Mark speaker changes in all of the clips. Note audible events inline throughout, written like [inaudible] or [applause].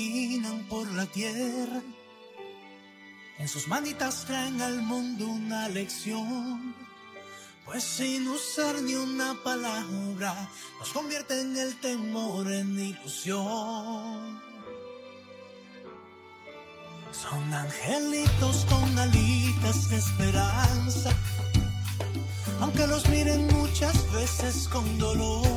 Speaker 1: Caminan por la tierra. En sus manitas traen al mundo una lección. Pues sin usar ni una palabra, nos convierten el temor en ilusión. Son angelitos con alitas de esperanza, aunque los miren muchas veces con dolor.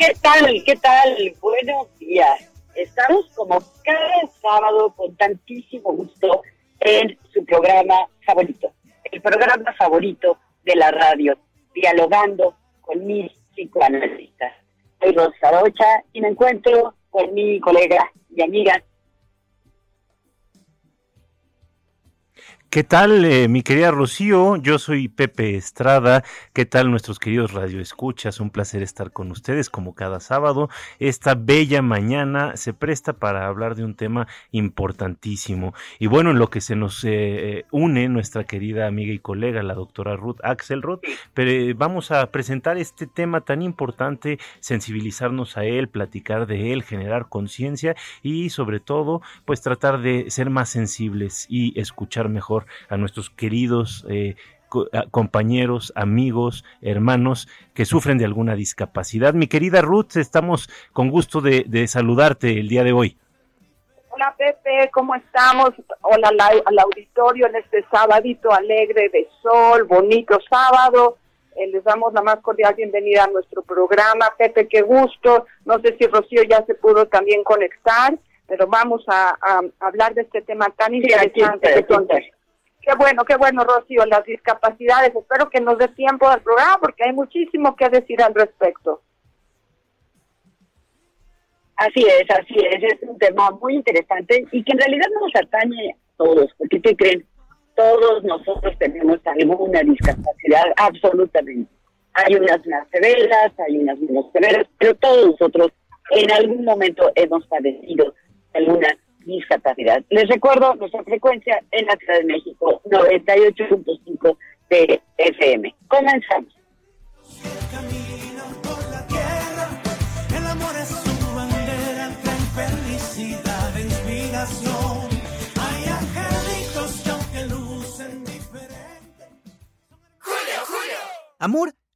Speaker 2: ¿Qué tal? ¿Qué tal? Buenos días. Estamos como cada sábado con tantísimo gusto en su programa favorito, el programa favorito de la radio, dialogando con mis psicoanalistas. Soy Rosa Rocha y me encuentro con mi colega y amiga
Speaker 3: ¿Qué tal, eh, mi querida Rocío? Yo soy Pepe Estrada. ¿Qué tal, nuestros queridos radioescuchas? Un placer estar con ustedes como cada sábado. Esta bella mañana se presta para hablar de un tema importantísimo. Y bueno, en lo que se nos eh, une nuestra querida amiga y colega, la doctora Ruth Axelrod, pero eh, vamos a presentar este tema tan importante, sensibilizarnos a él, platicar de él, generar conciencia y sobre todo, pues tratar de ser más sensibles y escuchar mejor a nuestros queridos eh, co a compañeros, amigos, hermanos que sufren de alguna discapacidad. Mi querida Ruth, estamos con gusto de, de saludarte el día de hoy.
Speaker 4: Hola Pepe, ¿cómo estamos? Hola al, al auditorio en este sabadito alegre de sol, bonito sábado. Eh, les damos la más cordial bienvenida a nuestro programa. Pepe, qué gusto. No sé si Rocío ya se pudo también conectar, pero vamos a, a hablar de este tema tan interesante. Qué bueno, qué bueno, Rocío, las discapacidades. Espero que nos dé tiempo al programa porque hay muchísimo que decir al respecto.
Speaker 2: Así es, así es, es un tema muy interesante y que en realidad nos atañe a todos, porque ¿qué creen? Todos nosotros tenemos alguna discapacidad, absolutamente. Hay unas más severas, hay unas menos severas, pero todos nosotros en algún momento hemos padecido alguna discapacidad. Les recuerdo nuestra frecuencia en la Ciudad de México, 98.5 de FM. Comenzamos.
Speaker 1: Amor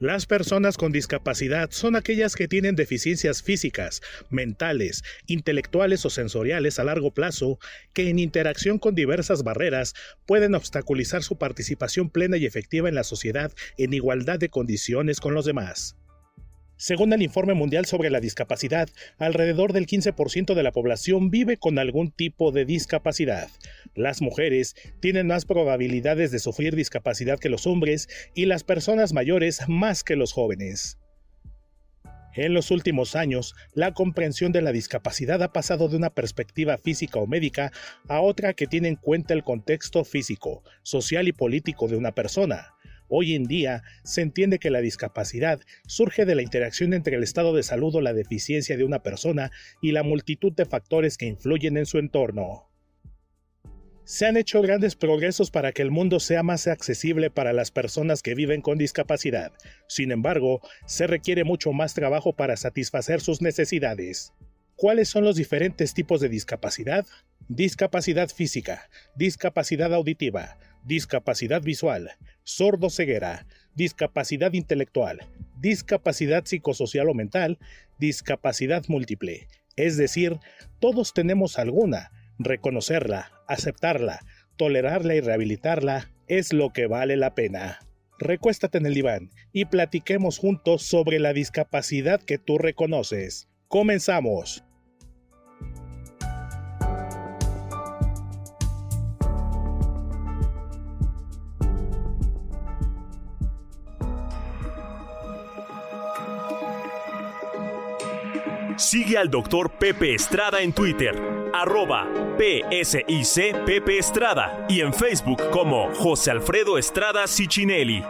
Speaker 5: Las personas con discapacidad son aquellas que tienen deficiencias físicas, mentales, intelectuales o sensoriales a largo plazo que en interacción con diversas barreras pueden obstaculizar su participación plena y efectiva en la sociedad en igualdad de condiciones con los demás. Según el Informe Mundial sobre la Discapacidad, alrededor del 15% de la población vive con algún tipo de discapacidad. Las mujeres tienen más probabilidades de sufrir discapacidad que los hombres y las personas mayores más que los jóvenes. En los últimos años, la comprensión de la discapacidad ha pasado de una perspectiva física o médica a otra que tiene en cuenta el contexto físico, social y político de una persona. Hoy en día se entiende que la discapacidad surge de la interacción entre el estado de salud o la deficiencia de una persona y la multitud de factores que influyen en su entorno. Se han hecho grandes progresos para que el mundo sea más accesible para las personas que viven con discapacidad. Sin embargo, se requiere mucho más trabajo para satisfacer sus necesidades. ¿Cuáles son los diferentes tipos de discapacidad? Discapacidad física, discapacidad auditiva, discapacidad visual, sordo-ceguera, discapacidad intelectual, discapacidad psicosocial o mental, discapacidad múltiple. Es decir, todos tenemos alguna. Reconocerla, aceptarla, tolerarla y rehabilitarla es lo que vale la pena. Recuéstate en el diván y platiquemos juntos sobre la discapacidad que tú reconoces. Comenzamos.
Speaker 6: Sigue al doctor Pepe Estrada en Twitter, arroba PSIC Pepe Estrada y en Facebook como José Alfredo Estrada Cicinelli.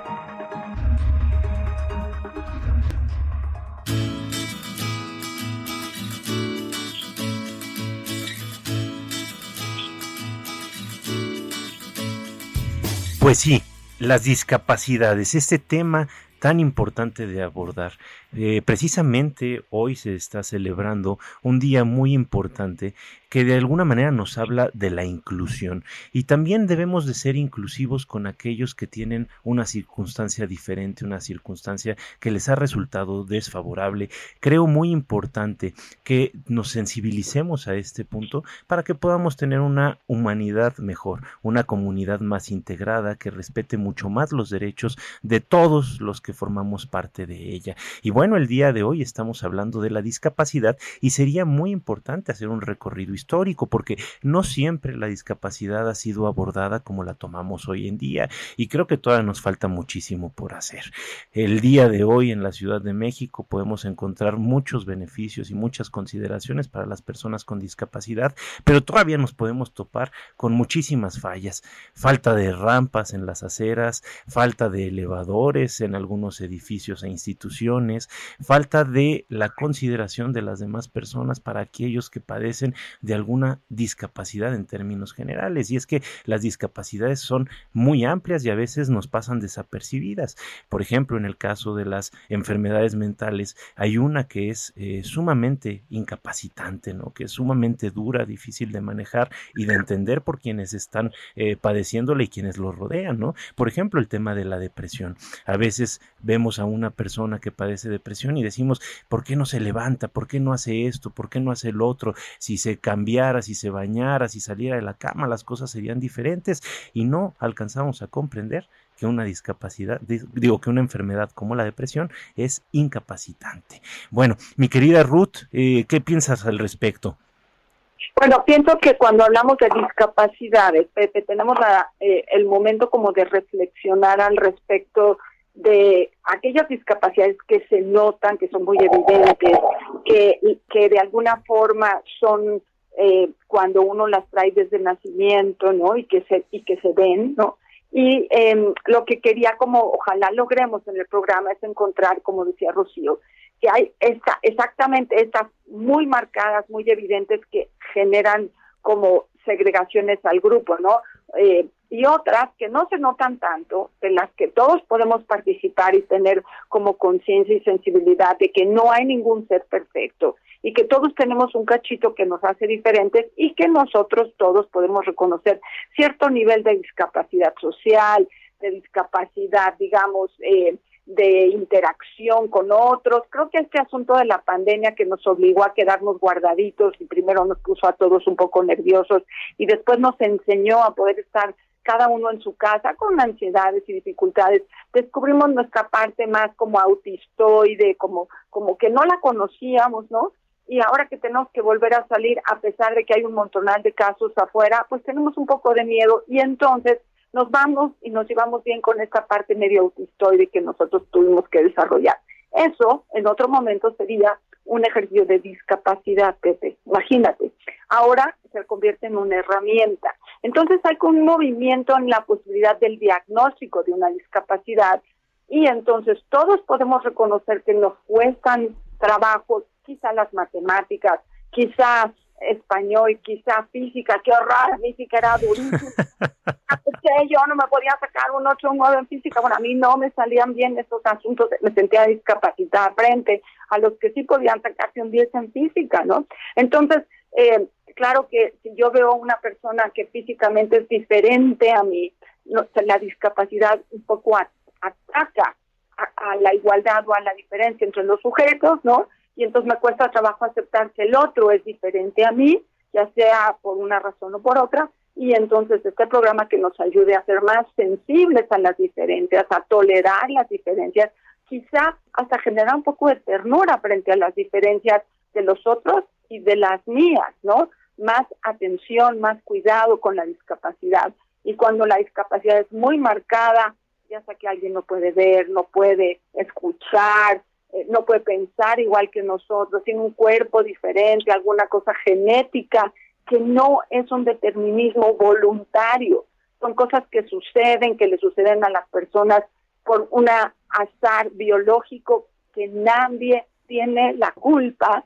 Speaker 3: Pues sí, las discapacidades, este tema tan importante de abordar. Eh, precisamente hoy se está celebrando un día muy importante que de alguna manera nos habla de la inclusión y también debemos de ser inclusivos con aquellos que tienen una circunstancia diferente, una circunstancia que les ha resultado desfavorable. Creo muy importante que nos sensibilicemos a este punto para que podamos tener una humanidad mejor, una comunidad más integrada que respete mucho más los derechos de todos los que formamos parte de ella. Y bueno, el día de hoy estamos hablando de la discapacidad y sería muy importante hacer un recorrido histórico porque no siempre la discapacidad ha sido abordada como la tomamos hoy en día y creo que todavía nos falta muchísimo por hacer. El día de hoy en la Ciudad de México podemos encontrar muchos beneficios y muchas consideraciones para las personas con discapacidad, pero todavía nos podemos topar con muchísimas fallas. Falta de rampas en las aceras, falta de elevadores en algunos edificios e instituciones, falta de la consideración de las demás personas para aquellos que padecen de de alguna discapacidad en términos generales. Y es que las discapacidades son muy amplias y a veces nos pasan desapercibidas. Por ejemplo, en el caso de las enfermedades mentales, hay una que es eh, sumamente incapacitante, ¿no? que es sumamente dura, difícil de manejar y de entender por quienes están eh, padeciéndola y quienes lo rodean. ¿no? Por ejemplo, el tema de la depresión. A veces vemos a una persona que padece depresión y decimos, ¿por qué no se levanta? ¿Por qué no hace esto? ¿Por qué no hace el otro? Si se cambia cambiara, si se bañara, si saliera de la cama, las cosas serían diferentes y no alcanzamos a comprender que una discapacidad, digo que una enfermedad como la depresión es incapacitante. Bueno, mi querida Ruth, eh, ¿qué piensas al respecto?
Speaker 4: Bueno, pienso que cuando hablamos de discapacidades, Pepe, tenemos eh, el momento como de reflexionar al respecto de aquellas discapacidades que se notan, que son muy evidentes, que, que de alguna forma son eh, cuando uno las trae desde nacimiento, ¿no? Y que se y que se ven, ¿no? Y eh, lo que quería como ojalá logremos en el programa es encontrar, como decía Rocío, que hay esta, exactamente estas muy marcadas, muy evidentes que generan como segregaciones al grupo, ¿no? Eh, y otras que no se notan tanto, de las que todos podemos participar y tener como conciencia y sensibilidad de que no hay ningún ser perfecto y que todos tenemos un cachito que nos hace diferentes y que nosotros todos podemos reconocer cierto nivel de discapacidad social, de discapacidad, digamos, eh, de interacción con otros. Creo que este asunto de la pandemia que nos obligó a quedarnos guardaditos y primero nos puso a todos un poco nerviosos y después nos enseñó a poder estar cada uno en su casa con ansiedades y dificultades. Descubrimos nuestra parte más como autistoide, como, como que no la conocíamos, ¿no? Y ahora que tenemos que volver a salir, a pesar de que hay un montonal de casos afuera, pues tenemos un poco de miedo y entonces nos vamos y nos llevamos bien con esta parte medio autistoide que nosotros tuvimos que desarrollar. Eso, en otro momento, sería un ejercicio de discapacidad, Pepe. Imagínate, ahora se convierte en una herramienta. Entonces hay un movimiento en la posibilidad del diagnóstico de una discapacidad y entonces todos podemos reconocer que nos cuestan trabajo, quizá las matemáticas, quizá español, quizá física, qué horror, física era durísima. [laughs] yo no me podía sacar un 8 o un 9 en física, bueno, a mí no me salían bien estos asuntos, me sentía discapacitada frente a los que sí podían sacarse un 10 en física, ¿no? Entonces, eh, claro que si yo veo una persona que físicamente es diferente a mí, la discapacidad un poco ataca a, la igualdad o a la diferencia entre los sujetos, ¿no? Y entonces me cuesta trabajo aceptar que el otro es diferente a mí, ya sea por una razón o por otra, y entonces este programa que nos ayude a ser más sensibles a las diferencias, a tolerar las diferencias, quizá hasta generar un poco de ternura frente a las diferencias de los otros y de las mías, ¿no? Más atención, más cuidado con la discapacidad. Y cuando la discapacidad es muy marcada, ya sea que alguien no puede ver, no puede escuchar, eh, no puede pensar igual que nosotros, tiene un cuerpo diferente, alguna cosa genética, que no es un determinismo voluntario, son cosas que suceden, que le suceden a las personas por un azar biológico que nadie tiene la culpa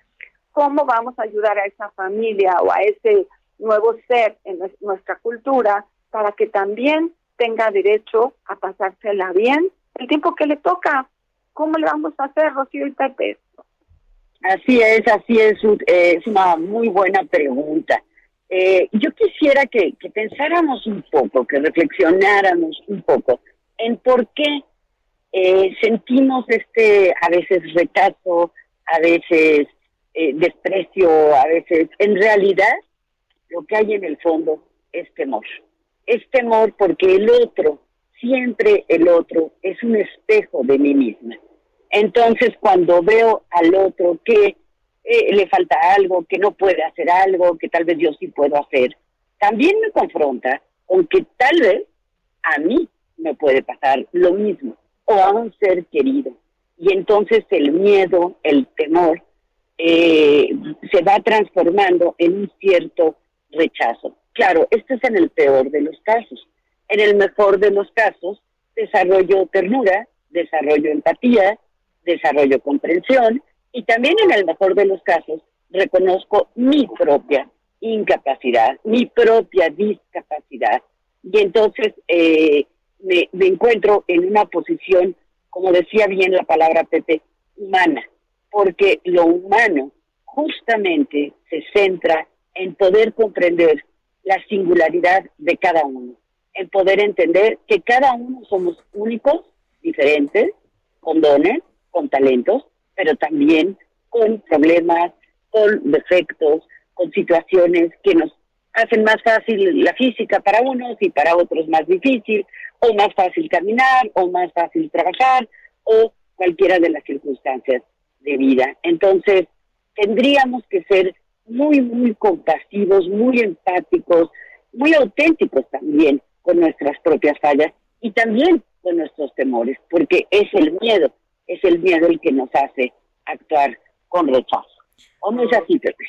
Speaker 4: cómo vamos a ayudar a esa familia o a ese nuevo ser en nuestra cultura para que también tenga derecho a pasársela bien el tiempo que le toca. ¿Cómo le vamos a hacer, Rocío y Pepe?
Speaker 2: Así es, así es, eh, es una muy buena pregunta. Eh, yo quisiera que, pensáramos un poco, que reflexionáramos un poco en por qué eh, sentimos este a veces rechazo, a veces eh, desprecio a veces. En realidad, lo que hay en el fondo es temor. Es temor porque el otro, siempre el otro, es un espejo de mí misma. Entonces, cuando veo al otro que eh, le falta algo, que no puede hacer algo, que tal vez yo sí puedo hacer, también me confronta con que tal vez a mí me puede pasar lo mismo o a un ser querido. Y entonces el miedo, el temor, eh, se va transformando en un cierto rechazo. Claro, esto es en el peor de los casos. En el mejor de los casos, desarrollo ternura, desarrollo empatía, desarrollo comprensión y también en el mejor de los casos reconozco mi propia incapacidad, mi propia discapacidad. Y entonces eh, me, me encuentro en una posición, como decía bien la palabra Pepe, humana porque lo humano justamente se centra en poder comprender la singularidad de cada uno, en poder entender que cada uno somos únicos, diferentes, con dones, con talentos, pero también con problemas, con defectos, con situaciones que nos hacen más fácil la física para unos y para otros más difícil, o más fácil caminar, o más fácil trabajar, o cualquiera de las circunstancias de vida. Entonces, tendríamos que ser muy, muy compasivos, muy empáticos, muy auténticos también con nuestras propias fallas y también con nuestros temores, porque es el miedo, es el miedo el que nos hace actuar con rechazo.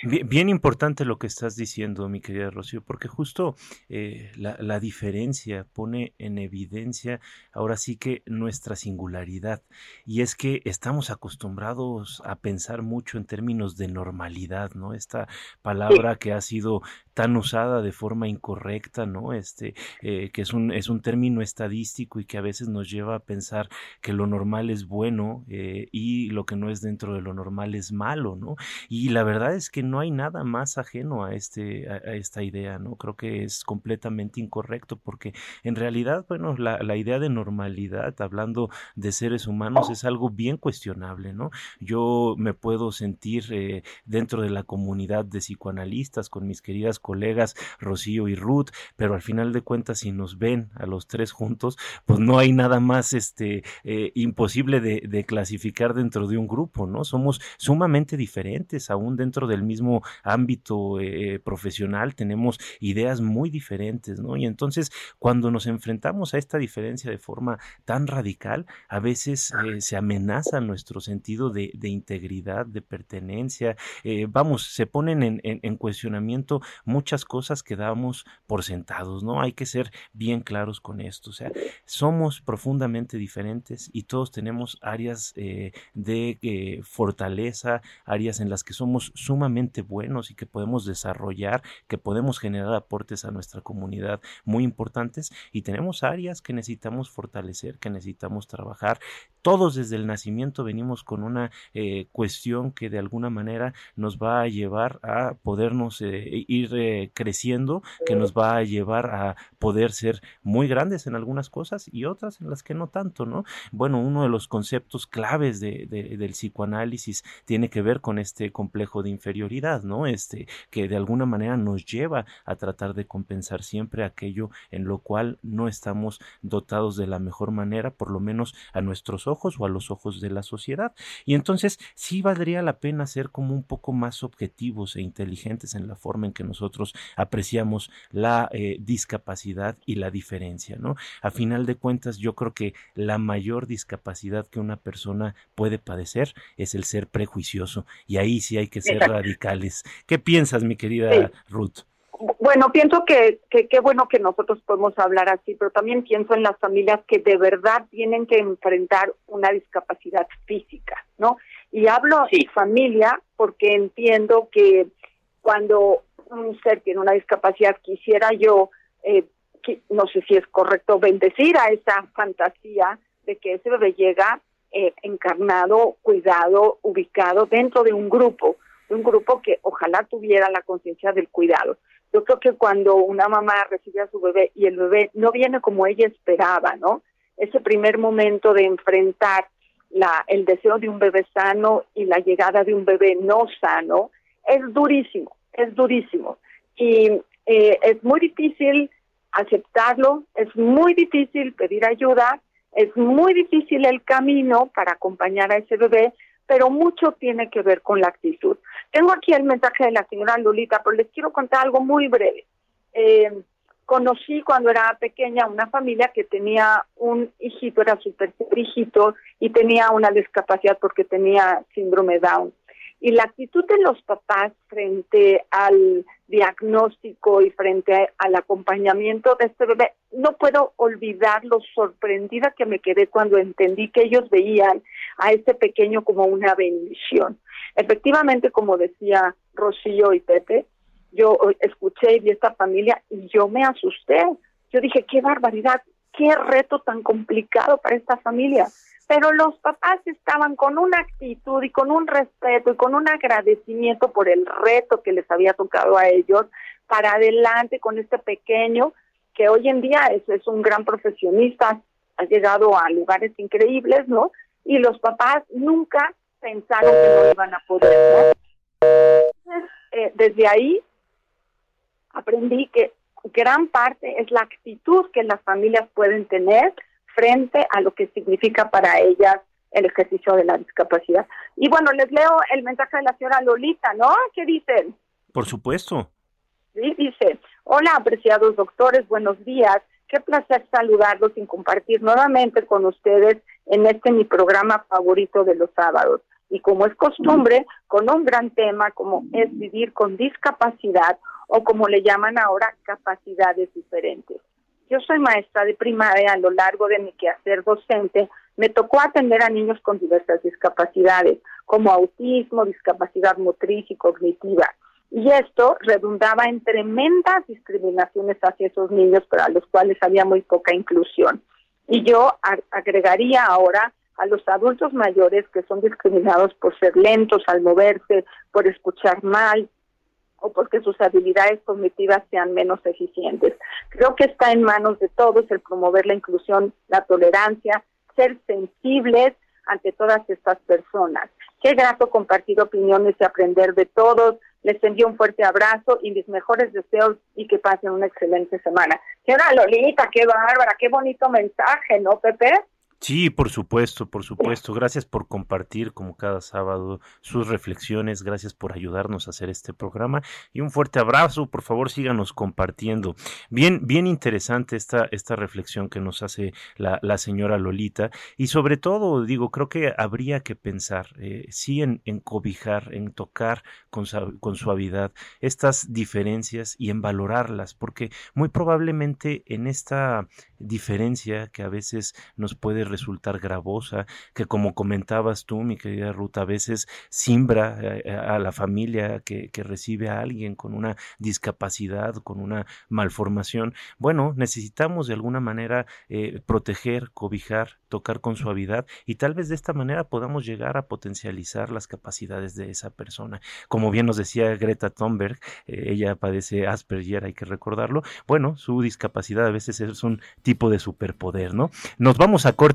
Speaker 3: Bien, importante lo que estás diciendo, mi querida Rocío, porque justo eh, la, diferencia pone en evidencia ahora sí que nuestra singularidad. Y es que estamos acostumbrados a pensar mucho en términos de normalidad, ¿no? Esta palabra que ha sido tan usada de forma incorrecta, ¿no? Este, eh, que es un, es un término estadístico y que a veces nos lleva a pensar que lo normal es bueno eh, y lo que no es dentro de lo normal es malo, ¿no? Y y la verdad es que no hay nada más ajeno a este a, esta idea, ¿no? Creo que es completamente incorrecto porque en realidad, bueno, la, la idea de normalidad, hablando de seres humanos, es algo bien cuestionable, ¿no? Yo me puedo sentir eh, dentro de la comunidad de psicoanalistas con mis queridas colegas Rocío y Ruth, pero al final de cuentas, si nos ven a los tres juntos, pues no hay nada más este eh, imposible de, de clasificar dentro de un grupo, ¿no? Somos sumamente diferentes, aún dentro del mismo ámbito eh, profesional tenemos ideas muy diferentes, ¿no? Y entonces cuando nos enfrentamos a esta diferencia de forma tan radical, a veces eh, se amenaza nuestro sentido de, integridad, de pertenencia, eh, vamos, se ponen en, en, cuestionamiento muchas cosas que damos por sentados, ¿no? Hay que ser bien claros con esto, o sea, somos profundamente diferentes y todos tenemos áreas de fortaleza, áreas en las que somos sumamente buenos y que podemos desarrollar, que podemos generar aportes a nuestra comunidad muy importantes y tenemos áreas que necesitamos fortalecer, que necesitamos trabajar. Todos desde el nacimiento venimos con una eh, cuestión que de alguna manera nos va a llevar a podernos eh, ir eh, creciendo, que nos va a llevar a poder ser muy grandes en algunas cosas y otras en las que no tanto, ¿no? Bueno, uno de los conceptos claves de, del psicoanálisis tiene que ver con este complejo de inferioridad, ¿no? Este, que de alguna manera nos lleva a tratar de compensar siempre aquello en lo cual no estamos dotados de la mejor manera, por lo menos a nuestros ojos o a los ojos de la sociedad. Y entonces sí valdría la pena ser como un poco más objetivos e inteligentes en la forma en que nosotros apreciamos la eh, discapacidad y la diferencia, ¿no? A final de cuentas, yo creo que la mayor discapacidad que una persona puede padecer es el ser prejuicioso y ahí sí hay que ser radicales. ¿Qué piensas, mi querida Ruth?
Speaker 4: Bueno, pienso que qué bueno que nosotros podemos hablar así, pero también pienso en las familias que de verdad tienen que enfrentar una discapacidad física, ¿no? Y hablo de familia porque entiendo que cuando un ser tiene una discapacidad, quisiera yo, eh, no sé si es correcto, bendecir a esa fantasía de que ese bebé llega eh, encarnado, cuidado, ubicado dentro de un grupo, un grupo que ojalá tuviera la conciencia del cuidado. Yo creo que cuando una mamá recibe a su bebé y el bebé no viene como ella esperaba, ¿no? Ese primer momento de enfrentar el deseo de un bebé sano y la llegada de un bebé no sano es durísimo, es durísimo. Y eh, es muy difícil aceptarlo, es muy difícil pedir ayuda, es muy difícil el camino para acompañar a ese bebé, pero mucho tiene que ver con la actitud. Tengo aquí el mensaje de la señora Lolita, pero les quiero contar algo muy breve. Eh, conocí cuando era pequeña una familia que tenía un hijito, era súper hijito, y tenía una discapacidad porque tenía síndrome Down. Y la actitud de los papás frente al diagnóstico y frente al acompañamiento de este bebé, no puedo olvidar lo sorprendida que me quedé cuando entendí que ellos veían a este pequeño como una bendición. Efectivamente, como decía Rocío y Pepe, yo escuché y vi esta familia y yo me asusté. Yo dije, qué barbaridad, qué reto tan complicado para esta familia pero los papás estaban con una actitud y con un respeto y con un agradecimiento por el reto que les había tocado a ellos para adelante con este pequeño que hoy en día es, un gran profesionista, ha llegado a lugares increíbles, ¿no? Y los papás nunca pensaron que no iban a poder. Eh, desde ahí aprendí que gran parte es la actitud que las familias pueden tener frente a lo que significa para ellas el ejercicio de la discapacidad. Y bueno, les leo el mensaje de la señora Lolita, ¿no? ¿Qué dicen?
Speaker 3: Por supuesto.
Speaker 4: Sí, dice, hola apreciados doctores, buenos días. Qué placer saludarlos y compartir nuevamente con ustedes en este mi programa favorito de los sábados. Y como es costumbre, con un gran tema como es vivir con discapacidad o como le llaman ahora capacidades diferentes. Yo soy maestra de primaria, a lo largo de mi quehacer docente me tocó atender a niños con diversas discapacidades, como autismo, discapacidad motriz y cognitiva. Y esto redundaba en tremendas discriminaciones hacia esos niños para los cuales había muy poca inclusión. Y yo agregaría ahora a los adultos mayores que son discriminados por ser lentos al moverse, por escuchar mal o porque sus habilidades cognitivas sean menos eficientes. Creo que está en manos de todos el promover la inclusión, la tolerancia, ser sensibles ante todas estas personas. Qué grato compartir opiniones y aprender de todos. Les envío un fuerte abrazo y mis mejores deseos y que pasen una excelente semana. Señora Lolita, qué bárbara, qué bonito mensaje, ¿no, Pepe?
Speaker 3: Sí, por supuesto, por supuesto. Gracias por compartir como cada sábado sus reflexiones. Gracias por ayudarnos a hacer este programa y un fuerte abrazo. Por favor, síganos compartiendo. Bien, bien interesante esta, esta reflexión que nos hace la, la señora Lolita y sobre todo, digo, creo que habría que pensar, eh, sí, en, en, cobijar, en tocar con, con suavidad estas diferencias y en valorarlas, porque muy probablemente en esta diferencia que a veces nos puede resultar gravosa, que como comentabas tú, mi querida Ruta, a veces simbra eh, a la familia que, que recibe a alguien con una discapacidad, con una malformación. Bueno, necesitamos de alguna manera eh, proteger, cobijar, tocar con suavidad y tal vez de esta manera podamos llegar a potencializar las capacidades de esa persona. Como bien nos decía Greta Thunberg, eh, ella padece Asperger, hay que recordarlo. Bueno, su discapacidad a veces es un tipo de superpoder, ¿no? Nos vamos a corte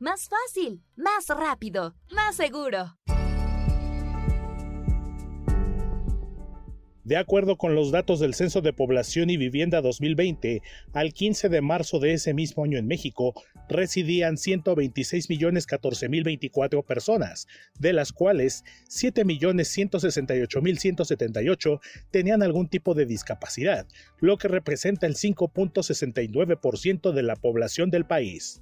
Speaker 7: Más fácil, más rápido, más seguro.
Speaker 5: De acuerdo con los datos del Censo de Población y Vivienda 2020, al 15 de marzo de ese mismo año en México residían 126.014.024 personas, de las cuales 7.168.178 tenían algún tipo de discapacidad, lo que representa el 5.69% de la población del país.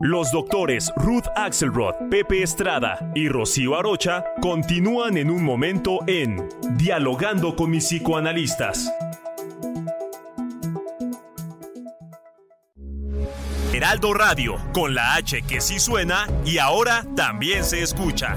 Speaker 6: Los doctores Ruth Axelrod, Pepe Estrada y Rocío Arocha continúan en un momento en Dialogando con mis psicoanalistas. Heraldo Radio, con la H que sí suena y ahora también se escucha.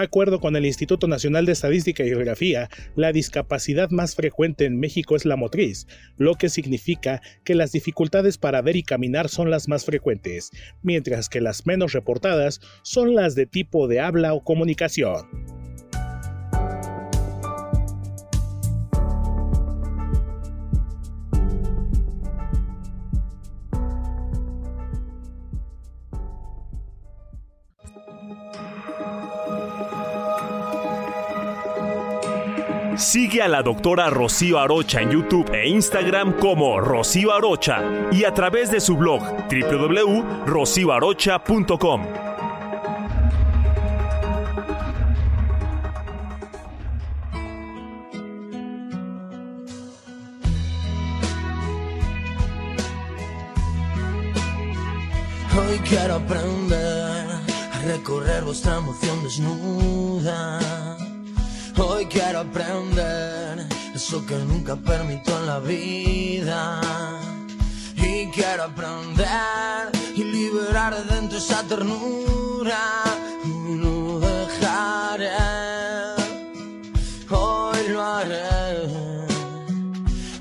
Speaker 5: Acuerdo con el Instituto Nacional de Estadística y Geografía, la discapacidad más frecuente en México es la motriz, lo que significa que las dificultades para ver y caminar son las más frecuentes, mientras que las menos reportadas son las de tipo de habla o comunicación.
Speaker 6: Sigue a la doctora Rocío Arocha en YouTube e Instagram como Rocío Arocha y a través de su blog www.rocioarocha.com.
Speaker 8: Hoy quiero aprender a recorrer vuestra emoción desnuda. Quiero aprender eso que nunca permito en la vida. Y quiero aprender y liberar de dentro esa ternura. No dejaré, hoy lo haré.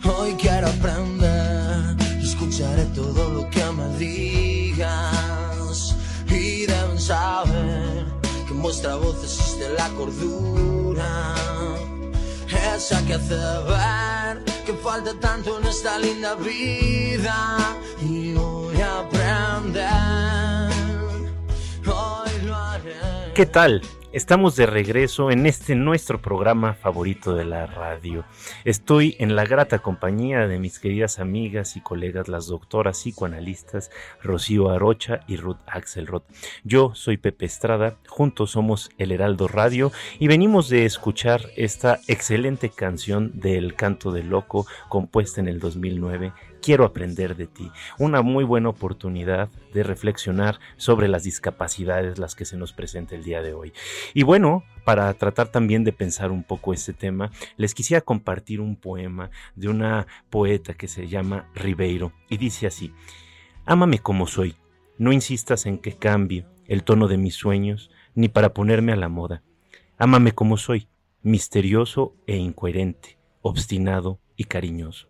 Speaker 8: Hoy quiero aprender escucharé todo lo que me digas. Y deben saber que en vuestra voz existe la cordura. Esa que hace ver que falta tanto en esta linda vida. Y hoy
Speaker 3: ¿Qué tal? Estamos de regreso en este nuestro programa favorito de la radio. Estoy en la grata compañía de mis queridas amigas y colegas, las doctoras psicoanalistas Rocío Arocha y Ruth Axelrod. Yo soy Pepe Estrada, juntos somos El Heraldo Radio y venimos de escuchar esta excelente canción del Canto del Loco compuesta en el 2009 quiero aprender de ti. Una muy buena oportunidad de reflexionar sobre las discapacidades las que se nos presenta el día de hoy. Y bueno, para tratar también de pensar un poco este tema, les quisiera compartir un poema de una poeta que se llama Ribeiro y dice así, Ámame como soy, no insistas en que cambie el tono de mis sueños ni para ponerme a la moda. Ámame como soy, misterioso e incoherente, obstinado y cariñoso.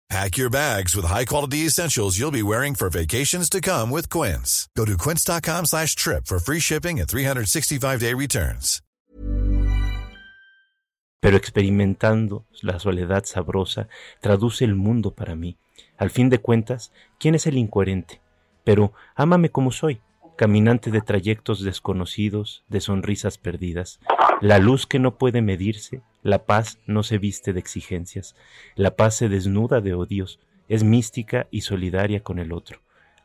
Speaker 9: Pack your bags with high-quality essentials you'll be wearing for vacations to come with Quince. Go to quince.com slash trip for free shipping and 365-day returns.
Speaker 3: Pero experimentando la soledad sabrosa, traduce el mundo para mí. Al fin de cuentas, ¿quién es el incoherente? Pero ámame como soy, caminante de trayectos desconocidos, de sonrisas perdidas, la luz que no puede medirse, la paz no se viste de exigencias, la paz se desnuda de odios, es mística y solidaria con el otro.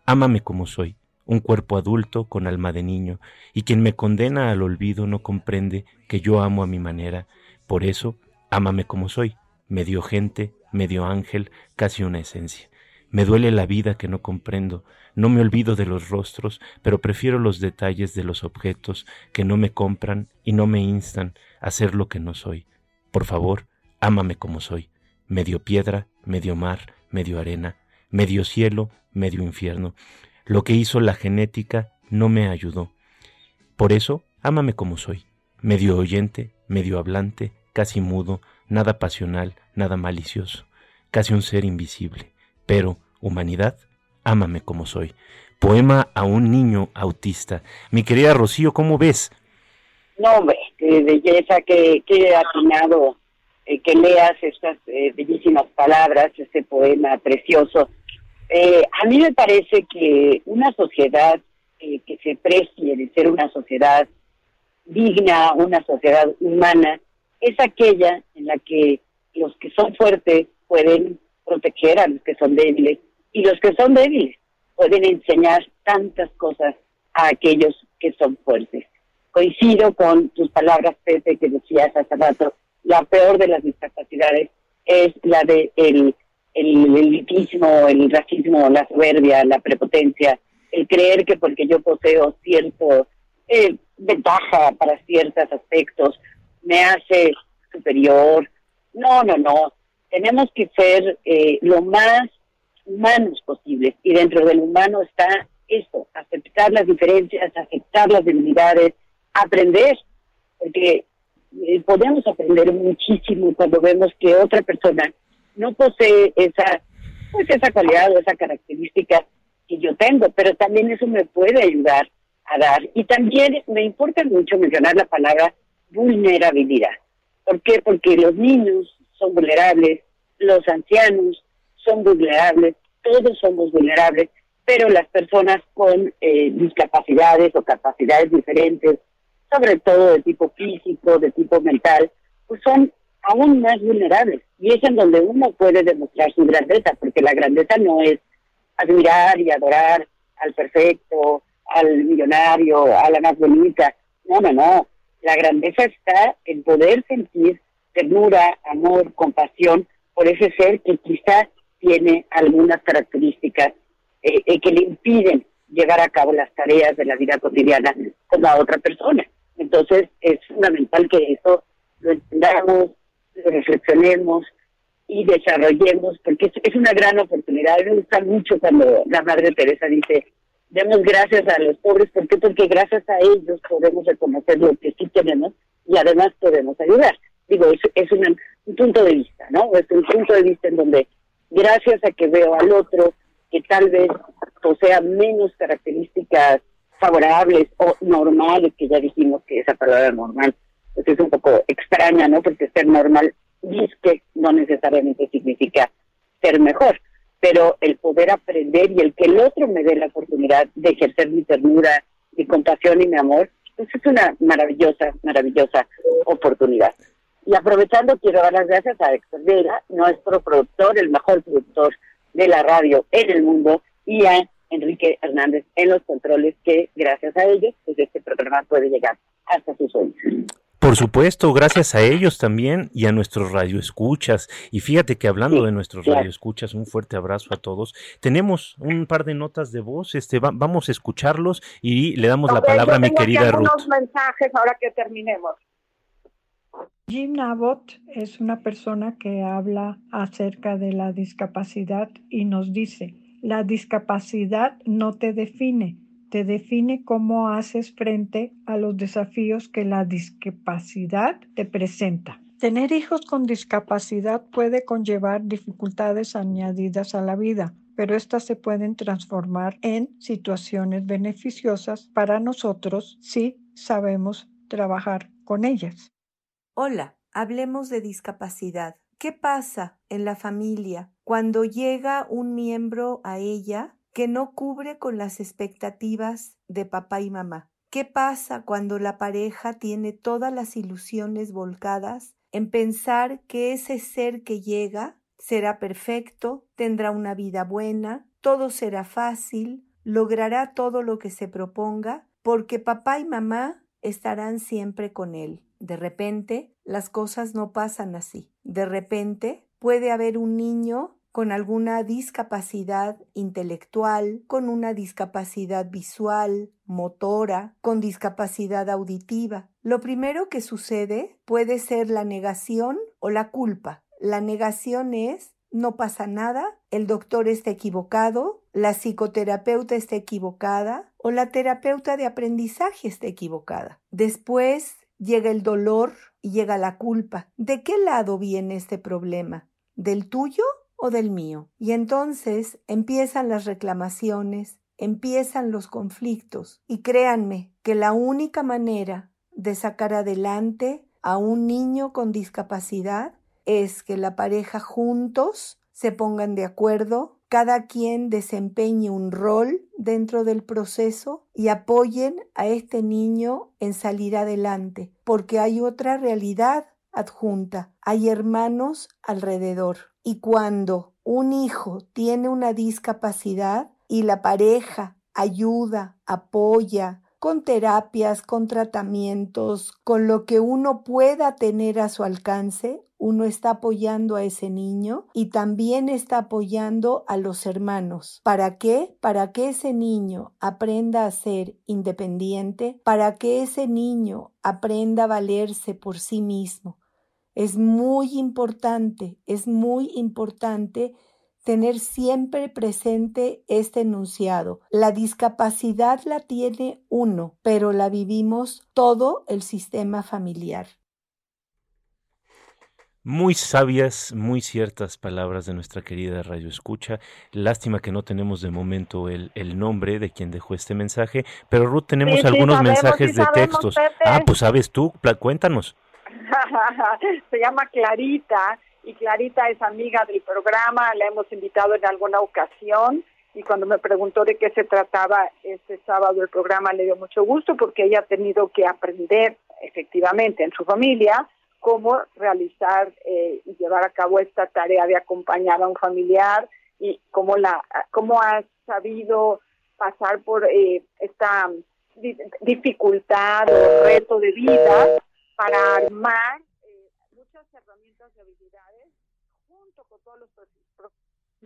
Speaker 3: Ámame como soy, un cuerpo adulto con alma de niño, y quien me condena al olvido no comprende que yo amo a mi manera, por eso, ámame como soy, medio gente, medio ángel, casi una esencia. Me duele la vida que no comprendo, no me olvido de los rostros, pero prefiero los detalles de los objetos que no me compran y no me instan a ser lo que no soy. Por favor, ámame como soy, medio piedra, medio mar, medio arena, medio cielo, medio infierno. Lo que hizo la genética no me ayudó. Por eso, ámame como soy, medio oyente, medio hablante, casi mudo, nada pasional, nada malicioso, casi un ser invisible. Pero, humanidad, ámame como soy. Poema a un niño autista. Mi querida Rocío, ¿cómo ves?
Speaker 2: No, hombre, qué belleza, qué, qué atinado eh, que leas estas eh, bellísimas palabras, este poema precioso. Eh, a mí me parece que una sociedad que se precie de ser una sociedad digna, una sociedad humana, es aquella en la que los que son fuertes pueden proteger a los que son débiles y los que son débiles pueden enseñar tantas cosas a aquellos que son fuertes coincido con tus palabras, Pepe, que decías hace rato, la peor de las discapacidades es la de el, el elitismo, el racismo, la soberbia, la prepotencia, el creer que porque yo poseo cierto eh, ventaja para ciertos aspectos me hace superior. No, no, no. Tenemos que ser eh, lo más humanos posibles y dentro del humano está esto, aceptar las diferencias, aceptar las debilidades, aprender, porque eh, podemos aprender muchísimo cuando vemos que otra persona no posee esa, pues esa cualidad o esa característica que yo tengo, pero también eso me puede ayudar a dar. Y también me importa mucho mencionar la palabra vulnerabilidad. ¿Por qué? Porque los niños son vulnerables, los ancianos son vulnerables, todos somos vulnerables, pero las personas con eh, discapacidades o capacidades diferentes sobre todo de tipo físico, de tipo mental, pues son aún más vulnerables. Y es en donde uno puede demostrar su grandeza, porque la grandeza no es admirar y adorar al perfecto, al millonario, a la más bonita. No, no, no. La grandeza está en poder sentir ternura, amor, compasión por ese ser que quizás tiene algunas características eh, eh, que le impiden llevar a cabo las tareas de la vida cotidiana con la otra persona. Entonces es fundamental que eso lo entendamos, lo reflexionemos y desarrollemos, porque es, una gran oportunidad. Me gusta mucho cuando la Madre Teresa dice, demos gracias a los pobres, ¿por qué? Porque gracias a ellos podemos reconocer lo que sí tenemos y además podemos ayudar. Digo, es, es un, punto de vista, ¿no? Es un punto de vista en donde gracias a que veo al otro que tal vez posea menos características favorables o normales, que ya dijimos que esa palabra normal pues es un poco extraña, ¿no? Porque ser normal que no necesariamente significa ser mejor, pero el poder aprender y el que el otro me dé la oportunidad de ejercer mi ternura, mi compasión y mi amor, pues es una maravillosa, maravillosa oportunidad. Y aprovechando, quiero dar las gracias a Héctor Vera, nuestro productor, el mejor productor de la radio en el mundo, y a Enrique Hernández en los controles, que gracias a ellos, pues este programa puede llegar hasta sus oídos.
Speaker 3: Por supuesto, gracias a ellos también y a nuestros radioescuchas. Y fíjate que hablando de nuestros radioescuchas, un fuerte abrazo a todos. Tenemos un par de notas de voz, este vamos a escucharlos y le damos la palabra a mi querida Ruth.
Speaker 4: unos mensajes ahora que terminemos.
Speaker 10: Jim es una persona que habla acerca de la discapacidad y nos dice, la discapacidad no te define, te define cómo haces frente a los desafíos que la discapacidad te presenta. Tener hijos con discapacidad puede conllevar dificultades añadidas a la vida, pero éstas se pueden transformar en situaciones beneficiosas para nosotros si sabemos trabajar con ellas.
Speaker 11: Hola, hablemos de discapacidad. ¿Qué pasa en la familia cuando llega un miembro a ella que no cubre con las expectativas de papá y mamá? ¿Qué pasa cuando la pareja tiene todas las ilusiones volcadas en pensar que ese ser que llega será perfecto, tendrá una vida buena, todo será fácil, logrará todo lo que se proponga, porque papá y mamá estarán siempre con él? De repente, las cosas no pasan así. De repente, puede haber un niño con alguna discapacidad intelectual, con una discapacidad visual, motora, con discapacidad auditiva. Lo primero que sucede puede ser la negación o la culpa. La negación es no pasa nada, el doctor está equivocado, la psicoterapeuta está equivocada o la terapeuta de aprendizaje está equivocada. Después llega el dolor y llega la culpa. ¿De qué lado viene este problema? ¿Del tuyo o del mío? Y entonces empiezan las reclamaciones, empiezan los conflictos. Y créanme que la única manera de sacar adelante a un niño con discapacidad es que la pareja juntos se pongan de acuerdo cada quien desempeñe un rol dentro del proceso y apoyen a este niño en salir adelante, porque hay otra realidad adjunta, hay hermanos alrededor. Y cuando un hijo tiene una discapacidad y la pareja ayuda, apoya, con terapias, con tratamientos, con lo que uno pueda tener a su alcance, uno está apoyando a ese niño y también está apoyando a los hermanos. ¿Para qué? Para que ese niño aprenda a ser independiente, para que ese niño aprenda a valerse por sí mismo. Es muy importante, es muy importante tener siempre presente este enunciado. La discapacidad la tiene uno, pero la vivimos todo el sistema familiar.
Speaker 3: Muy sabias, muy ciertas palabras de nuestra querida Radio Escucha. Lástima que no tenemos de momento el, el nombre de quien dejó este mensaje, pero Ruth, tenemos algunos mensajes de textos. Ah, pues sabes tú, cuéntanos. [laughs]
Speaker 4: Se llama Clarita y Clarita es amiga del programa, la hemos invitado en alguna ocasión y cuando me preguntó de qué se trataba este sábado el programa le dio mucho gusto porque ella ha tenido que aprender efectivamente en su familia cómo realizar eh, y llevar a cabo esta tarea de acompañar a un familiar y cómo la cómo has sabido pasar por eh, esta dificultad o reto de vida para armar eh, muchas herramientas y habilidades junto con todos los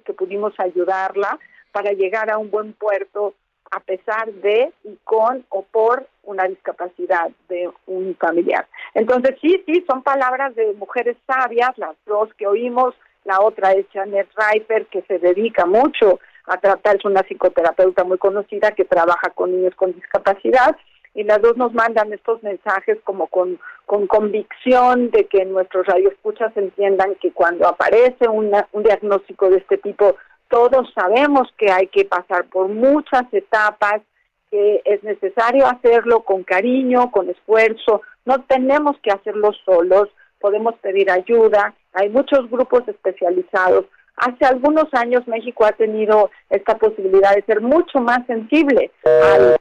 Speaker 4: que pudimos ayudarla para llegar a un buen puerto a pesar de y con o por una discapacidad de un familiar. Entonces, sí, sí, son palabras de mujeres sabias, las dos que oímos, la otra es Janet Reiper, que se dedica mucho a tratar, es una psicoterapeuta muy conocida que trabaja con niños con discapacidad y las dos nos mandan estos mensajes como con, con convicción de que nuestros radioescuchas entiendan que cuando aparece un diagnóstico de este tipo, todos sabemos que hay que pasar por muchas etapas, que es necesario hacerlo con cariño, con esfuerzo, no tenemos que hacerlo solos, podemos pedir ayuda, hay muchos grupos especializados. Hace algunos años México ha tenido esta posibilidad de ser mucho más sensible al,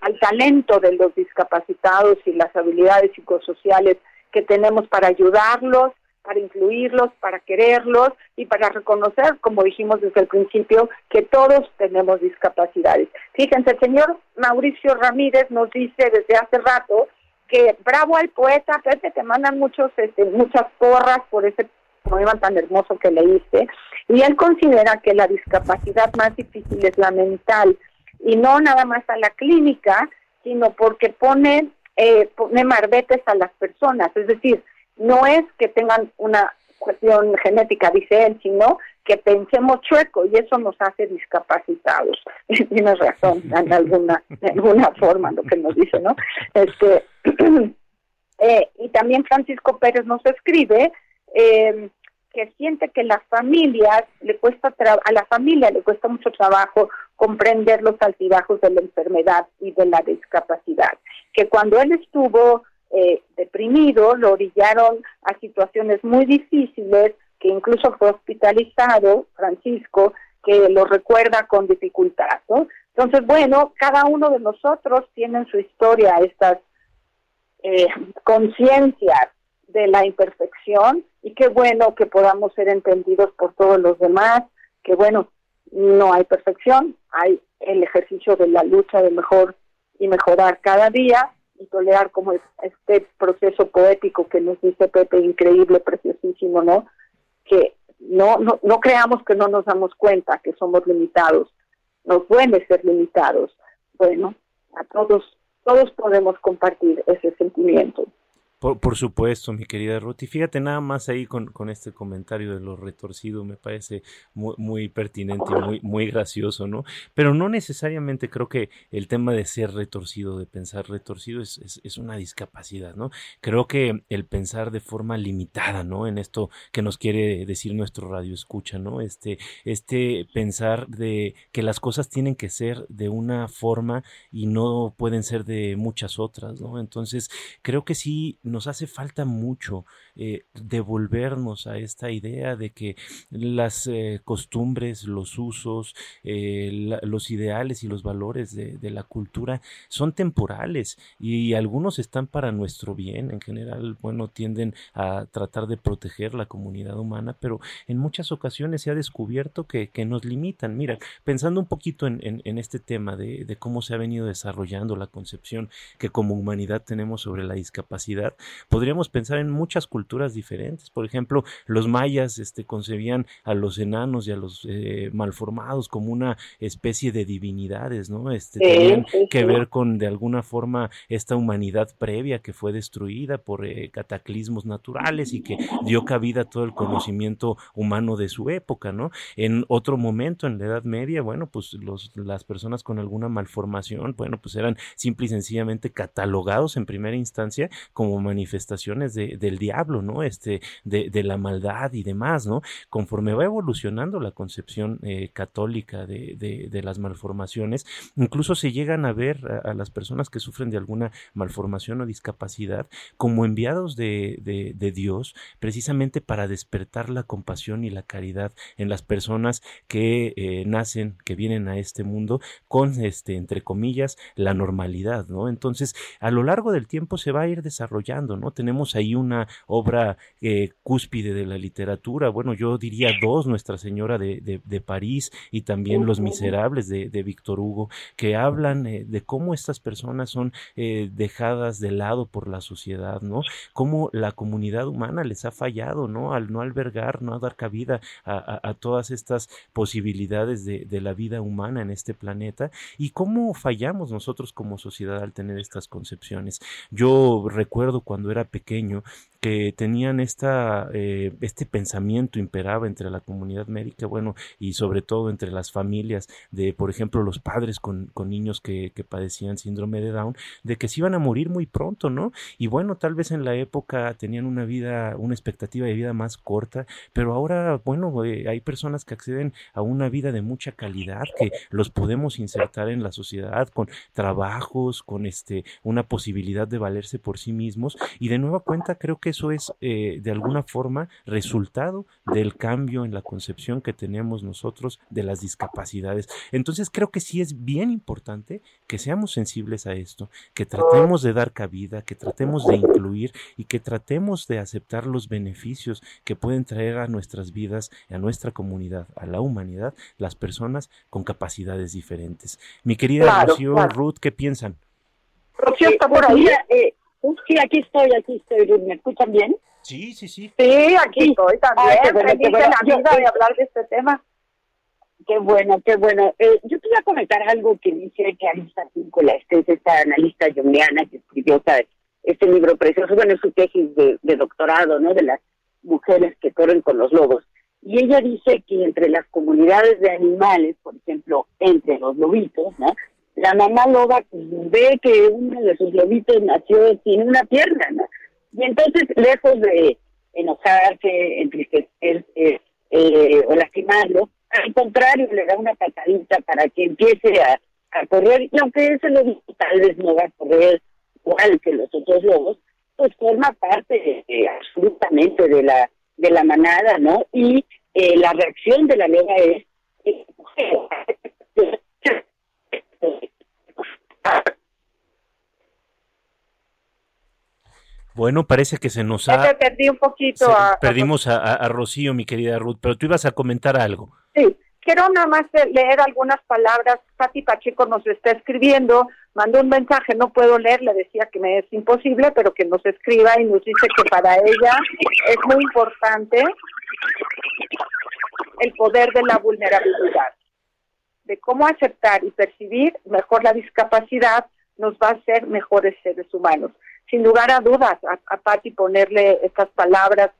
Speaker 4: al, talento de los discapacitados y las habilidades psicosociales que tenemos para ayudarlos, para incluirlos, para quererlos y para reconocer, como dijimos desde el principio, que todos tenemos discapacidades. Fíjense, el señor Mauricio Ramírez nos dice desde hace rato que bravo al poeta, Pepe, te mandan muchos, este, muchas porras por ese poema tan hermoso que leíste, y él considera que la discapacidad más difícil es la mental, y no nada más a la clínica, sino porque pone, eh, pone marbetes a las personas, es decir, no es que tengan una cuestión genética, dice él, sino que pensemos chueco y eso nos hace discapacitados. [laughs] Tienes razón [laughs] en alguna, en alguna forma lo que nos dice, ¿no? Este, [clears throat] eh, y también Francisco Pérez nos escribe eh, que siente que las familias le cuesta a la familia le cuesta mucho trabajo comprender los altibajos de la enfermedad y de la discapacidad, que cuando él estuvo eh, deprimido lo orillaron a situaciones muy difíciles, que incluso fue hospitalizado, Francisco, que lo recuerda con dificultad. Entonces, bueno, cada uno de nosotros tiene en su historia estas eh, conciencias de la imperfección y qué bueno que podamos ser entendidos por todos los demás, que bueno, no hay perfección, hay el ejercicio de la lucha de mejor y mejorar cada día y tolerar como este proceso poético que nos dice Pepe, increíble, preciosísimo, ¿no? Que no, no, no creamos que no nos damos cuenta que somos limitados, nos duele ser limitados. Bueno, a todos, todos podemos compartir ese sentimiento.
Speaker 3: Por, supuesto, mi querida Ruth. Y fíjate nada más ahí con, con este comentario de lo retorcido, me parece muy, muy pertinente y muy, muy gracioso, ¿no? Pero no necesariamente creo que el tema de ser retorcido, de pensar retorcido, es, es, es, una discapacidad, ¿no? Creo que el pensar de forma limitada, ¿no? En esto que nos quiere decir nuestro radio escucha, ¿no? Este, este pensar de que las cosas tienen que ser de una forma y no pueden ser de muchas otras, ¿no? Entonces, creo que sí nos hace falta mucho eh, devolvernos a esta idea de que las eh, costumbres, los usos, eh, los ideales y los valores de, la cultura son temporales y algunos están para nuestro bien. En general, bueno, tienden a tratar de proteger la comunidad humana, pero en muchas ocasiones se ha descubierto que, nos limitan. Mira, pensando un poquito en, este tema de, de cómo se ha venido desarrollando la concepción que como humanidad tenemos sobre la discapacidad, podríamos pensar en muchas culturas diferentes. Por ejemplo, los mayas este, concebían a los enanos y a los eh, malformados como una especie de divinidades, ¿no? Este, tenían que ver con, de alguna forma, esta humanidad previa que fue destruida por eh, cataclismos naturales y que dio cabida a todo el conocimiento humano de su época, ¿no? En otro momento, en la Edad Media, bueno, pues los, las personas con alguna malformación, bueno, pues eran simple y sencillamente catalogados en primera instancia como manifestaciones de, del diablo, Este, de, de, la maldad y demás, ¿no? Conforme va evolucionando la concepción eh, católica de, de, las malformaciones, incluso se llegan a ver a, las personas que sufren de alguna malformación o discapacidad como enviados de, Dios, precisamente para despertar la compasión y la caridad en las personas que eh, nacen, que vienen a este mundo con, este, entre comillas, la normalidad, ¿no? Entonces, a lo largo del tiempo se va a ir desarrollando, ¿no? Tenemos ahí una obra eh, cúspide de la literatura, bueno, yo diría dos, Nuestra Señora de, de, París y también Los Miserables de, de Víctor Hugo, que hablan eh, de cómo estas personas son eh, dejadas de lado por la sociedad, ¿no? Cómo la comunidad humana les ha fallado, ¿no? Al no albergar, no dar cabida a, a, todas estas posibilidades de, de la vida humana en este planeta y cómo fallamos nosotros como sociedad al tener estas concepciones. Yo recuerdo cuando era pequeño que tenían esta, eh, este pensamiento imperaba entre la comunidad médica, bueno, y sobre todo entre las familias de, por ejemplo, los padres con, con niños que, que, padecían síndrome de Down, de que se iban a morir muy pronto, ¿no? Y bueno, tal vez en la época tenían una vida, una expectativa de vida más corta, pero ahora, bueno, eh, hay personas que acceden a una vida de mucha calidad, que los podemos insertar en la sociedad con trabajos, con este, una posibilidad de valerse por sí mismos, y de nueva cuenta creo que eso es eh, de alguna forma resultado del cambio en la concepción que tenemos nosotros de las discapacidades. Entonces creo que sí es bien importante que seamos sensibles a esto, que tratemos de dar cabida, que tratemos de incluir y que tratemos de aceptar los beneficios que pueden traer a nuestras vidas, a nuestra comunidad, a la humanidad, las personas con capacidades diferentes. Mi querida Rocío, Ruth, ¿qué piensan?
Speaker 2: Rocío está por ahí. Eh, sí, aquí estoy, aquí estoy, Ruth. ¿Me escuchan bien?
Speaker 3: Sí, sí, sí.
Speaker 4: Sí, aquí estoy también. Ay, bueno, qué bueno. la vida de hablar de este tema.
Speaker 2: Qué bueno, qué bueno. Eh, yo quería comentar algo que dice que Arista Píncola, este es esta analista junguiana que escribió este libro precioso, bueno, es su tesis de, de doctorado, ¿no? De las mujeres que corren con los lobos. Y ella dice que entre las comunidades de animales, por ejemplo, entre los lobitos, ¿no? La mamá loba ve que uno de sus lobitos nació sin una pierna, ¿no? Y entonces, lejos de enojarse, entristecerse eh, o lastimarlo, al contrario, le da una patadita para que empiece a, correr, y aunque ese lobito tal vez no va a correr igual que los otros lobos, pues forma parte absolutamente de la de la manada, ¿no? Y eh, la reacción de la loba es
Speaker 3: Bueno, parece que se nos ha...
Speaker 4: perdí un poquito.
Speaker 3: perdimos a, a, Rocío, mi querida Ruth, pero tú ibas a comentar algo.
Speaker 4: Sí, quiero nada más leer algunas palabras. Pati Pacheco nos está escribiendo, mandó un mensaje, no puedo leer, le decía que me es imposible, pero que nos escriba y nos dice que para ella es muy importante el poder de la vulnerabilidad, de cómo aceptar y percibir mejor la discapacidad nos va a hacer mejores seres humanos. Sin lugar a dudas, a, a Patti ponerle estas palabras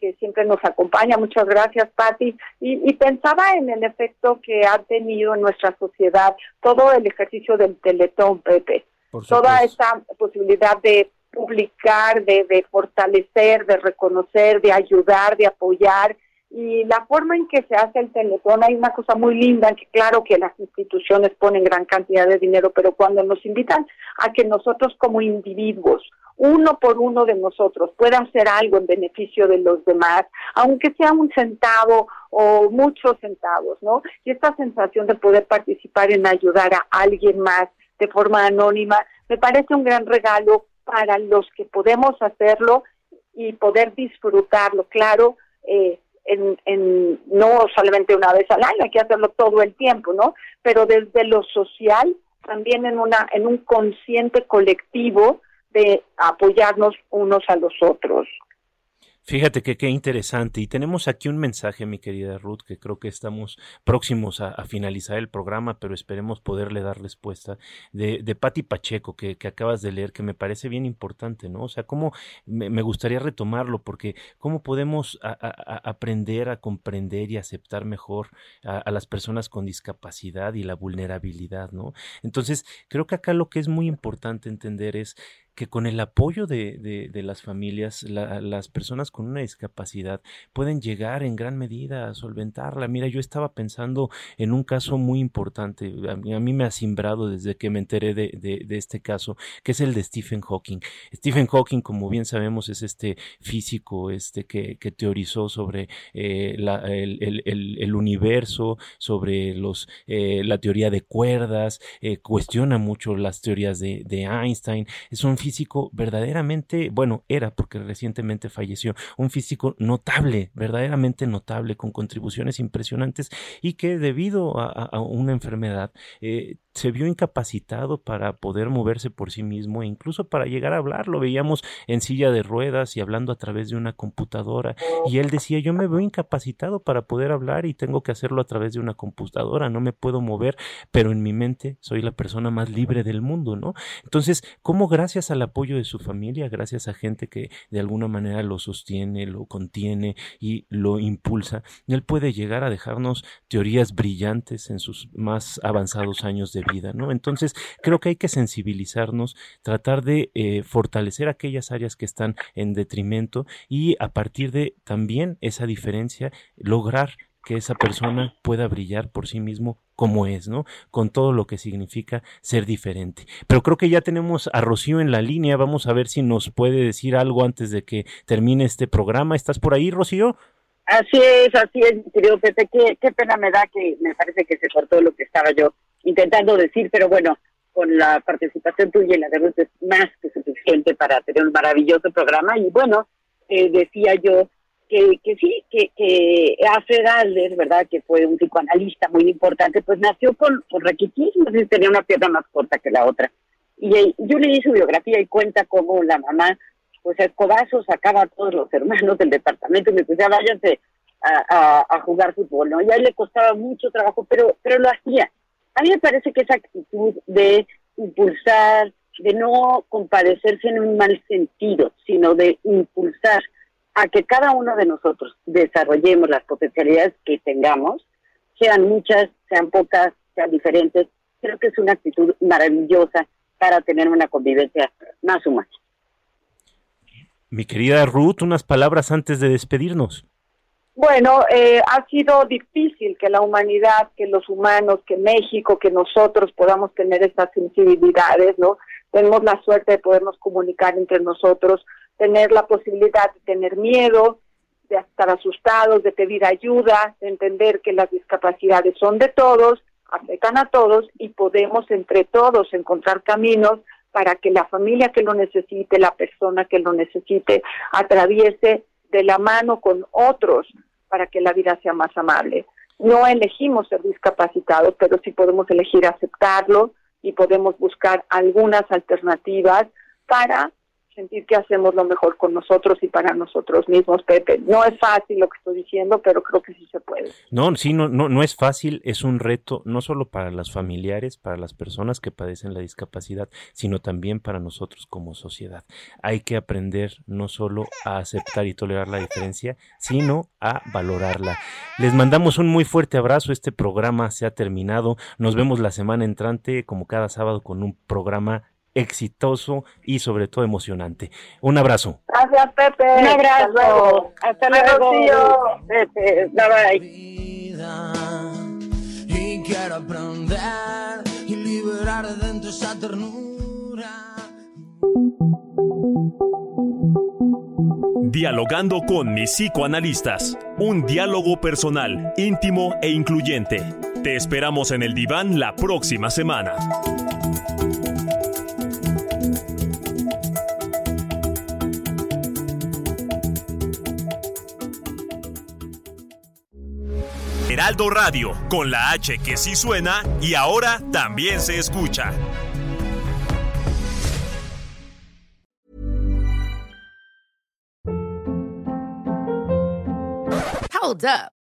Speaker 4: que siempre nos acompaña. Muchas gracias, Patti. Y, pensaba en el efecto que ha tenido en nuestra sociedad todo el ejercicio del Teletón, Pepe. Toda esta posibilidad de publicar, de, de fortalecer, de reconocer, de ayudar, de apoyar y la forma en que se hace el teletón, hay una cosa muy linda, que claro que las instituciones ponen gran cantidad de dinero, pero cuando nos invitan a que nosotros como individuos, uno por uno de nosotros, pueda hacer algo en beneficio de los demás, aunque sea un centavo o muchos centavos, ¿no? Y esta sensación de poder participar en ayudar a alguien más de forma anónima, me parece un gran regalo para los que podemos hacerlo y poder disfrutarlo. Claro, eh, en, en, no solamente una vez al año, hay que hacerlo todo el tiempo, ¿no? Pero desde lo social, también en una, en un consciente colectivo de apoyarnos unos a los otros.
Speaker 3: Fíjate que qué interesante. Y tenemos aquí un mensaje, mi querida Ruth, que creo que estamos próximos a, finalizar el programa, pero esperemos poderle dar respuesta, de, de Patti Pacheco, que, acabas de leer, que me parece bien importante, ¿no? O sea, cómo me, gustaría retomarlo, porque cómo podemos aprender a comprender y aceptar mejor a, las personas con discapacidad y la vulnerabilidad, ¿no? Entonces, creo que acá lo que es muy importante entender es que con el apoyo de, de, las familias, las personas con una discapacidad pueden llegar en gran medida a solventarla. Mira, yo estaba pensando en un caso muy importante, a mí, me ha simbrado desde que me enteré de, de, este caso, que es el de Stephen Hawking. Stephen Hawking, como bien sabemos, es este físico este que, que teorizó sobre eh, el, el, el, universo, sobre los, eh, la teoría de cuerdas, eh, cuestiona mucho las teorías de Einstein. Es un físico verdaderamente, bueno, era porque recientemente falleció, un físico notable, verdaderamente notable, con contribuciones impresionantes y que debido a, una enfermedad eh, se vio incapacitado para poder moverse por sí mismo e incluso para llegar a hablar. Lo veíamos en silla de ruedas y hablando a través de una computadora. Y él decía, yo me veo incapacitado para poder hablar y tengo que hacerlo a través de una computadora, no me puedo mover, pero en mi mente soy la persona más libre del mundo, ¿no? Entonces, ¿cómo gracias al apoyo de su familia, gracias a gente que de alguna manera lo sostiene, lo contiene y lo impulsa, él puede llegar a dejarnos teorías brillantes en sus más avanzados años de vida, ¿no? Entonces, creo que hay que sensibilizarnos, tratar de eh, fortalecer aquellas áreas que están en detrimento y a partir de también esa diferencia lograr que esa persona pueda brillar por sí mismo como es, ¿no? Con todo lo que significa ser diferente. Pero creo que ya tenemos a Rocío en la línea. Vamos a ver si nos puede decir algo antes de que termine este programa. ¿Estás por ahí, Rocío?
Speaker 2: Así es, así es, querido Pepe. Qué, qué pena me da que me parece que se cortó lo que estaba yo intentando decir, pero bueno, con la participación tuya y la de Ruth es más que suficiente para tener un maravilloso programa. Y bueno, eh, decía yo que, que sí, que, que Alfred ¿verdad? Que fue un psicoanalista muy importante, pues nació con, con raquitismo, tenía una pierna más corta que la otra. Y eh, yo leí su biografía y cuenta cómo la mamá, pues a escobazos sacaba a todos los hermanos del departamento y me decía, váyanse a, a, jugar fútbol, ¿no? Y a él le costaba mucho trabajo, pero, pero lo hacía. A mí me parece que esa actitud de impulsar, de no compadecerse en un mal sentido, sino de impulsar a que cada uno de nosotros desarrollemos las potencialidades que tengamos, sean muchas, sean pocas, sean diferentes. Creo que es una actitud maravillosa para tener una convivencia más humana.
Speaker 3: Mi querida Ruth, unas palabras antes de despedirnos.
Speaker 4: Bueno, eh, ha sido difícil que la humanidad, que los humanos, que México, que nosotros podamos tener estas sensibilidades, ¿no? Tenemos la suerte de podernos comunicar entre nosotros, tener la posibilidad de tener miedo, de estar asustados, de pedir ayuda, de entender que las discapacidades son de todos, afectan a todos y podemos entre todos encontrar caminos para que la familia que lo necesite, la persona que lo necesite, atraviese de la mano con otros para que la vida sea más amable. No elegimos ser discapacitados, pero sí podemos elegir aceptarlo y podemos buscar algunas alternativas para sentir que hacemos lo mejor con nosotros y para nosotros mismos, Pepe. No es fácil lo que estoy diciendo, pero creo que sí se puede.
Speaker 3: No, sí, no, no, no es fácil, es un reto no solo para las familiares, para las personas que padecen la discapacidad, sino también para nosotros como sociedad. Hay que aprender no solo a aceptar y tolerar la diferencia, sino a valorarla. Les mandamos un muy fuerte abrazo, este programa se ha terminado, nos vemos la semana entrante como cada sábado con un programa exitoso y sobre todo emocionante. Un abrazo.
Speaker 4: Gracias, Pepe.
Speaker 2: Un abrazo. Hasta luego. Tío. Pepe. Bye bye.
Speaker 8: Y quiero aprender y liberar dentro esa ternura.
Speaker 6: Dialogando con mis psicoanalistas. Un diálogo personal, íntimo e incluyente. Te esperamos en el diván la próxima semana. Heraldo Radio, con la H que sí suena y ahora también se escucha.
Speaker 12: Hold up.